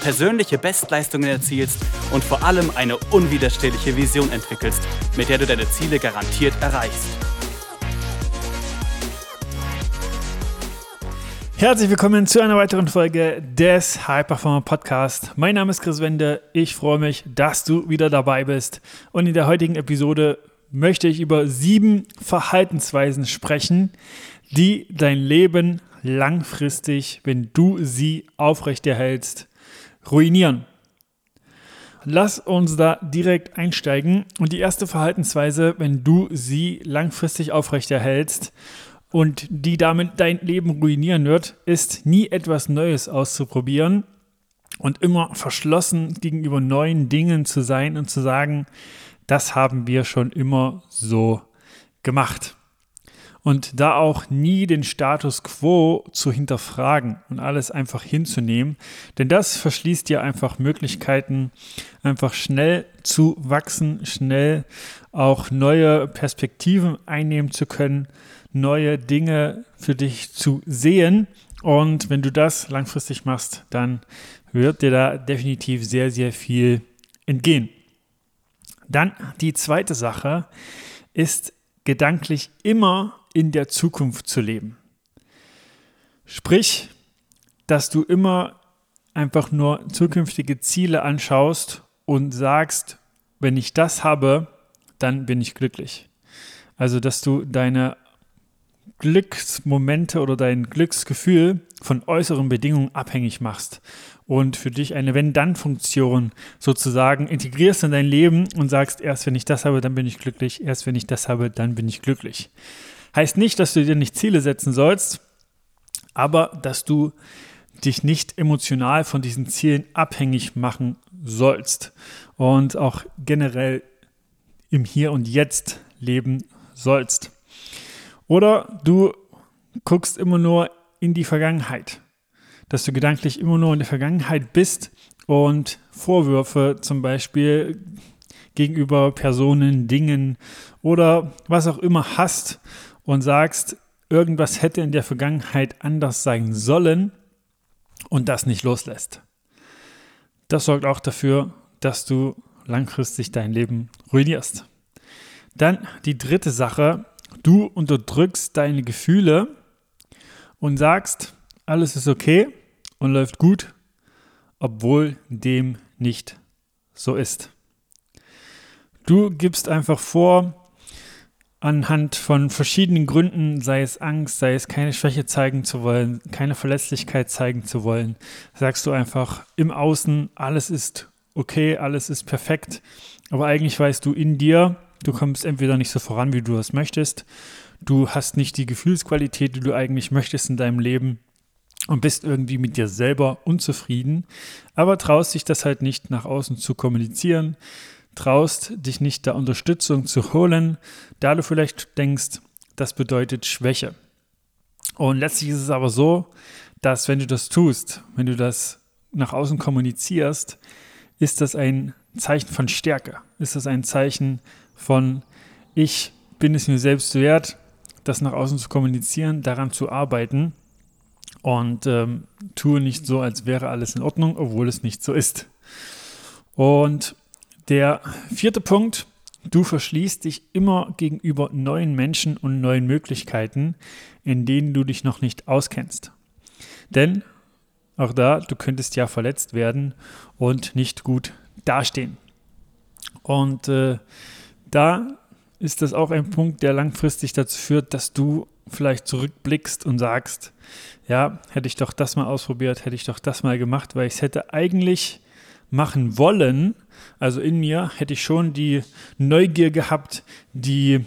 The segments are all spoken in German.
persönliche Bestleistungen erzielst und vor allem eine unwiderstehliche Vision entwickelst, mit der du deine Ziele garantiert erreichst. Herzlich willkommen zu einer weiteren Folge des High Performer Podcast. Mein Name ist Chris Wende. Ich freue mich, dass du wieder dabei bist. Und in der heutigen Episode möchte ich über sieben Verhaltensweisen sprechen, die dein Leben langfristig, wenn du sie aufrechterhältst, ruinieren. Lass uns da direkt einsteigen. Und die erste Verhaltensweise, wenn du sie langfristig aufrechterhältst und die damit dein Leben ruinieren wird, ist nie etwas Neues auszuprobieren und immer verschlossen gegenüber neuen Dingen zu sein und zu sagen, das haben wir schon immer so gemacht und da auch nie den Status quo zu hinterfragen und alles einfach hinzunehmen, denn das verschließt dir einfach Möglichkeiten, einfach schnell zu wachsen, schnell auch neue Perspektiven einnehmen zu können, neue Dinge für dich zu sehen. Und wenn du das langfristig machst, dann wird dir da definitiv sehr, sehr viel entgehen. Dann die zweite Sache ist gedanklich immer in der Zukunft zu leben. Sprich, dass du immer einfach nur zukünftige Ziele anschaust und sagst, wenn ich das habe, dann bin ich glücklich. Also, dass du deine Glücksmomente oder dein Glücksgefühl von äußeren Bedingungen abhängig machst und für dich eine Wenn-Dann-Funktion sozusagen integrierst in dein Leben und sagst, erst wenn ich das habe, dann bin ich glücklich, erst wenn ich das habe, dann bin ich glücklich. Heißt nicht, dass du dir nicht Ziele setzen sollst, aber dass du dich nicht emotional von diesen Zielen abhängig machen sollst und auch generell im Hier und Jetzt leben sollst. Oder du guckst immer nur in die Vergangenheit, dass du gedanklich immer nur in der Vergangenheit bist und Vorwürfe zum Beispiel gegenüber Personen, Dingen oder was auch immer hast und sagst, irgendwas hätte in der Vergangenheit anders sein sollen und das nicht loslässt. Das sorgt auch dafür, dass du langfristig dein Leben ruinierst. Dann die dritte Sache, du unterdrückst deine Gefühle und sagst, alles ist okay und läuft gut, obwohl dem nicht so ist. Du gibst einfach vor, anhand von verschiedenen Gründen, sei es Angst, sei es keine Schwäche zeigen zu wollen, keine Verletzlichkeit zeigen zu wollen, sagst du einfach im Außen, alles ist okay, alles ist perfekt, aber eigentlich weißt du in dir, du kommst entweder nicht so voran, wie du es möchtest, du hast nicht die Gefühlsqualität, die du eigentlich möchtest in deinem Leben und bist irgendwie mit dir selber unzufrieden, aber traust dich das halt nicht nach außen zu kommunizieren, traust, dich nicht der Unterstützung zu holen, da du vielleicht denkst, das bedeutet Schwäche. Und letztlich ist es aber so, dass wenn du das tust, wenn du das nach außen kommunizierst, ist das ein Zeichen von Stärke, ist das ein Zeichen von, ich bin es mir selbst wert, das nach außen zu kommunizieren, daran zu arbeiten und ähm, tue nicht so, als wäre alles in Ordnung, obwohl es nicht so ist. Und der vierte Punkt, du verschließt dich immer gegenüber neuen Menschen und neuen Möglichkeiten, in denen du dich noch nicht auskennst. Denn auch da, du könntest ja verletzt werden und nicht gut dastehen. Und äh, da ist das auch ein Punkt, der langfristig dazu führt, dass du vielleicht zurückblickst und sagst, ja, hätte ich doch das mal ausprobiert, hätte ich doch das mal gemacht, weil ich es hätte eigentlich machen wollen. Also in mir hätte ich schon die Neugier gehabt, die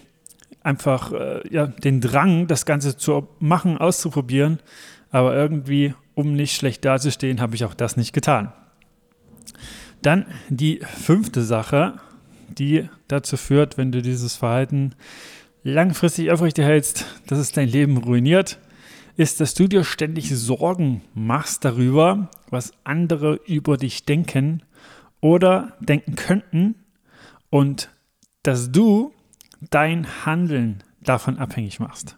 einfach äh, ja, den Drang, das Ganze zu machen, auszuprobieren. Aber irgendwie, um nicht schlecht dazustehen, habe ich auch das nicht getan. Dann die fünfte Sache, die dazu führt, wenn du dieses Verhalten langfristig aufrecht erhältst, dass es dein Leben ruiniert, ist, dass du dir ständig Sorgen machst darüber, was andere über dich denken oder denken könnten und dass du dein Handeln davon abhängig machst.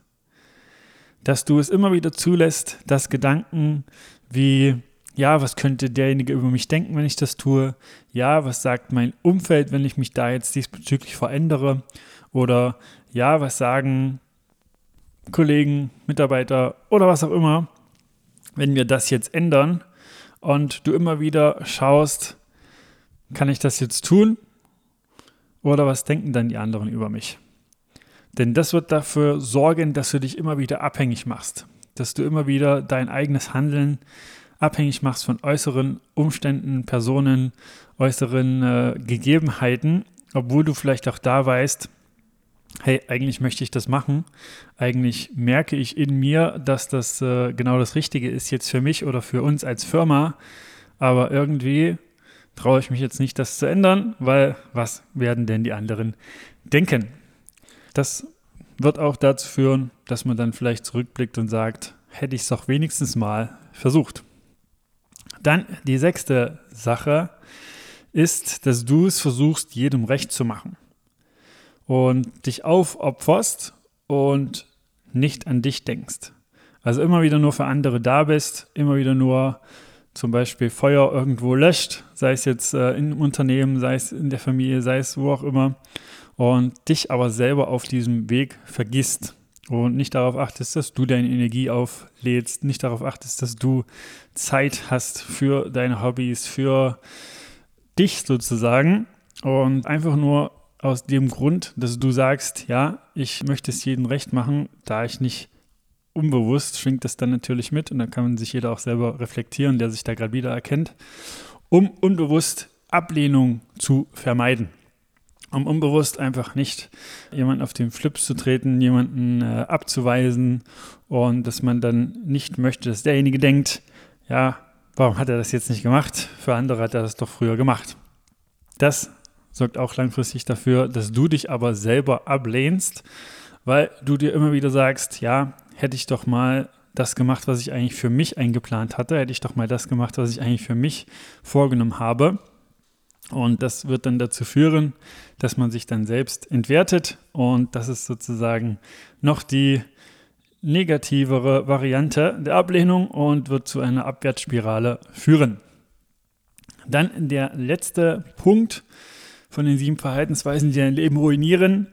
Dass du es immer wieder zulässt, dass Gedanken wie, ja, was könnte derjenige über mich denken, wenn ich das tue? Ja, was sagt mein Umfeld, wenn ich mich da jetzt diesbezüglich verändere? Oder ja, was sagen Kollegen, Mitarbeiter oder was auch immer, wenn wir das jetzt ändern und du immer wieder schaust, kann ich das jetzt tun? Oder was denken dann die anderen über mich? Denn das wird dafür sorgen, dass du dich immer wieder abhängig machst, dass du immer wieder dein eigenes Handeln abhängig machst von äußeren Umständen, Personen, äußeren äh, Gegebenheiten, obwohl du vielleicht auch da weißt, hey, eigentlich möchte ich das machen. Eigentlich merke ich in mir, dass das äh, genau das Richtige ist jetzt für mich oder für uns als Firma. Aber irgendwie traue ich mich jetzt nicht, das zu ändern, weil was werden denn die anderen denken? Das wird auch dazu führen, dass man dann vielleicht zurückblickt und sagt, hätte ich es doch wenigstens mal versucht. Dann die sechste Sache ist, dass du es versuchst, jedem recht zu machen und dich aufopferst und nicht an dich denkst. Also immer wieder nur für andere da bist, immer wieder nur zum Beispiel Feuer irgendwo löscht, sei es jetzt äh, im Unternehmen, sei es in der Familie, sei es wo auch immer, und dich aber selber auf diesem Weg vergisst und nicht darauf achtest, dass du deine Energie auflädst, nicht darauf achtest, dass du Zeit hast für deine Hobbys, für dich sozusagen und einfach nur aus dem Grund, dass du sagst, ja, ich möchte es jedem recht machen, da ich nicht unbewusst schwingt das dann natürlich mit und dann kann man sich jeder auch selber reflektieren, der sich da gerade wieder erkennt, um unbewusst Ablehnung zu vermeiden. Um unbewusst einfach nicht jemanden auf den Flips zu treten, jemanden äh, abzuweisen und dass man dann nicht möchte, dass derjenige denkt, ja, warum hat er das jetzt nicht gemacht? Für andere hat er das doch früher gemacht. Das sorgt auch langfristig dafür, dass du dich aber selber ablehnst, weil du dir immer wieder sagst, ja, hätte ich doch mal das gemacht, was ich eigentlich für mich eingeplant hatte, hätte ich doch mal das gemacht, was ich eigentlich für mich vorgenommen habe. Und das wird dann dazu führen, dass man sich dann selbst entwertet und das ist sozusagen noch die negativere Variante der Ablehnung und wird zu einer Abwärtsspirale führen. Dann der letzte Punkt von den sieben Verhaltensweisen, die dein Leben ruinieren.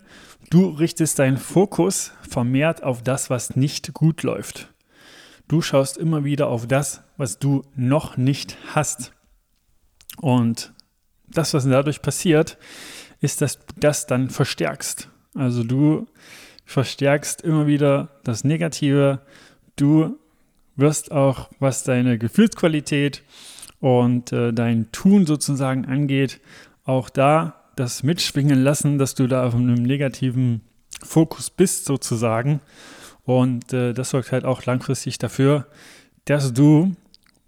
Du richtest deinen Fokus vermehrt auf das, was nicht gut läuft. Du schaust immer wieder auf das, was du noch nicht hast. Und das, was dadurch passiert, ist, dass du das dann verstärkst. Also du verstärkst immer wieder das Negative. Du wirst auch, was deine Gefühlsqualität und äh, dein Tun sozusagen angeht, auch da das mitschwingen lassen, dass du da auf einem negativen Fokus bist sozusagen. Und äh, das sorgt halt auch langfristig dafür, dass du,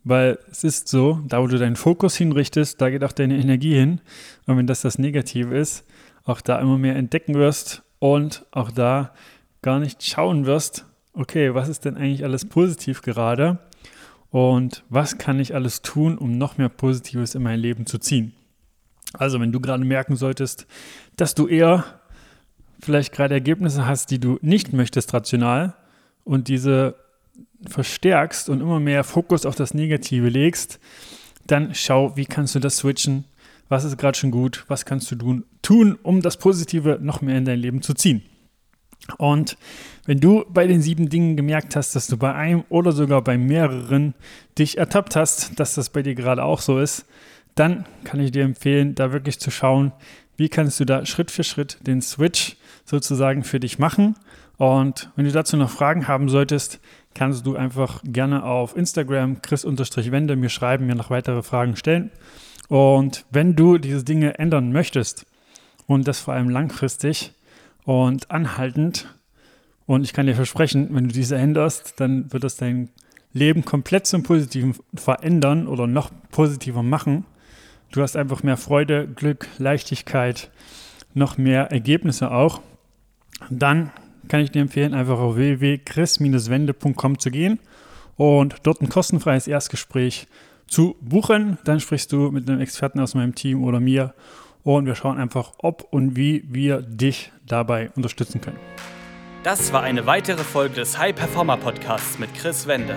weil es ist so, da wo du deinen Fokus hinrichtest, da geht auch deine Energie hin. Und wenn das das Negative ist, auch da immer mehr entdecken wirst und auch da gar nicht schauen wirst, okay, was ist denn eigentlich alles positiv gerade und was kann ich alles tun, um noch mehr Positives in mein Leben zu ziehen. Also wenn du gerade merken solltest, dass du eher vielleicht gerade Ergebnisse hast, die du nicht möchtest rational und diese verstärkst und immer mehr Fokus auf das Negative legst, dann schau, wie kannst du das switchen, was ist gerade schon gut, was kannst du tun, um das Positive noch mehr in dein Leben zu ziehen. Und wenn du bei den sieben Dingen gemerkt hast, dass du bei einem oder sogar bei mehreren dich ertappt hast, dass das bei dir gerade auch so ist, dann kann ich dir empfehlen, da wirklich zu schauen, wie kannst du da Schritt für Schritt den Switch sozusagen für dich machen. Und wenn du dazu noch Fragen haben solltest, kannst du einfach gerne auf Instagram chris-wende mir schreiben, mir noch weitere Fragen stellen. Und wenn du diese Dinge ändern möchtest und das vor allem langfristig und anhaltend, und ich kann dir versprechen, wenn du diese änderst, dann wird das dein Leben komplett zum Positiven verändern oder noch positiver machen. Du hast einfach mehr Freude, Glück, Leichtigkeit, noch mehr Ergebnisse auch. Dann kann ich dir empfehlen, einfach auf www.chris-wende.com zu gehen und dort ein kostenfreies Erstgespräch zu buchen. Dann sprichst du mit einem Experten aus meinem Team oder mir und wir schauen einfach, ob und wie wir dich dabei unterstützen können. Das war eine weitere Folge des High Performer Podcasts mit Chris Wende.